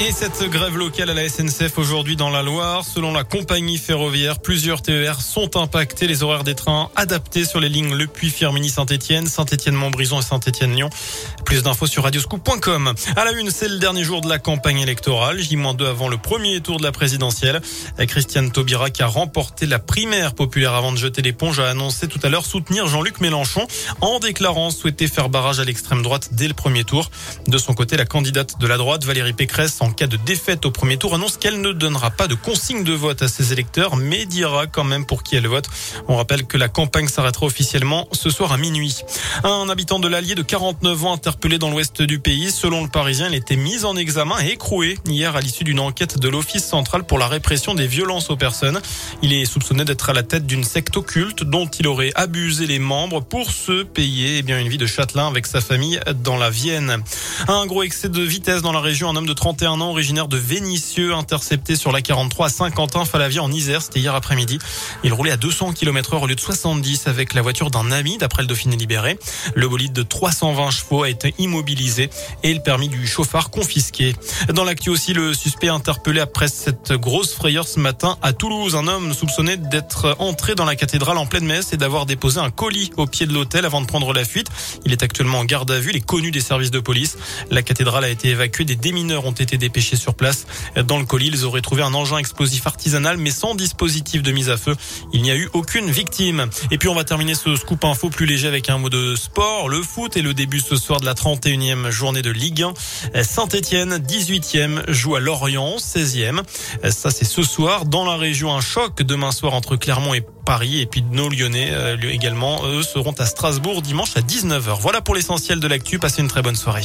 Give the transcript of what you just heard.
Et cette grève locale à la SNCF aujourd'hui dans la Loire, selon la compagnie ferroviaire, plusieurs TER sont impactés. Les horaires des trains adaptés sur les lignes Le Puy, Saint-Etienne, Saint-Etienne-Montbrison et Saint-Etienne-Lyon. Plus d'infos sur radioscoop.com. À la une, c'est le dernier jour de la campagne électorale, J-2 avant le premier tour de la présidentielle. Christiane Taubira qui a remporté la primaire populaire avant de jeter l'éponge a annoncé tout à l'heure soutenir Jean-Luc Mélenchon en déclarant souhaiter faire barrage à l'extrême droite dès le premier tour. De son côté, la candidate de la droite, Valérie Pécresse, en cas de défaite au premier tour, annonce qu'elle ne donnera pas de consigne de vote à ses électeurs, mais dira quand même pour qui elle vote. On rappelle que la campagne s'arrêtera officiellement ce soir à minuit. Un habitant de l'Allier de 49 ans interpellé dans l'ouest du pays. Selon le Parisien, il était mis en examen et écroué hier à l'issue d'une enquête de l'Office central pour la répression des violences aux personnes. Il est soupçonné d'être à la tête d'une secte occulte dont il aurait abusé les membres pour se payer eh bien, une vie de châtelain avec sa famille dans la Vienne. Un gros excès de vitesse dans la région. Un homme de 31 un an, originaire de Vénissieux, intercepté sur la 43 à Saint-Quentin-Falavie en Isère. C'était hier après-midi. Il roulait à 200 km heure au lieu de 70 avec la voiture d'un ami, d'après le Dauphiné libéré. Le bolide de 320 chevaux a été immobilisé et le permis du chauffard confisqué. Dans l'actu aussi, le suspect interpellé après cette grosse frayeur ce matin à Toulouse. Un homme soupçonné d'être entré dans la cathédrale en pleine messe et d'avoir déposé un colis au pied de l'hôtel avant de prendre la fuite. Il est actuellement en garde à vue. Il est connu des services de police. La cathédrale a été évacuée. Des démineurs ont été dépêchés sur place. Dans le colis, ils auraient trouvé un engin explosif artisanal, mais sans dispositif de mise à feu. Il n'y a eu aucune victime. Et puis on va terminer ce scoop info plus léger avec un mot de sport, le foot et le début ce soir de la 31e journée de Ligue 1. Saint-Etienne, 18e, joue à Lorient, 16e. Ça c'est ce soir. Dans la région, un choc demain soir entre Clermont et Paris. Et puis nos Lyonnais euh, également, eux, seront à Strasbourg dimanche à 19h. Voilà pour l'essentiel de l'actu. Passez une très bonne soirée.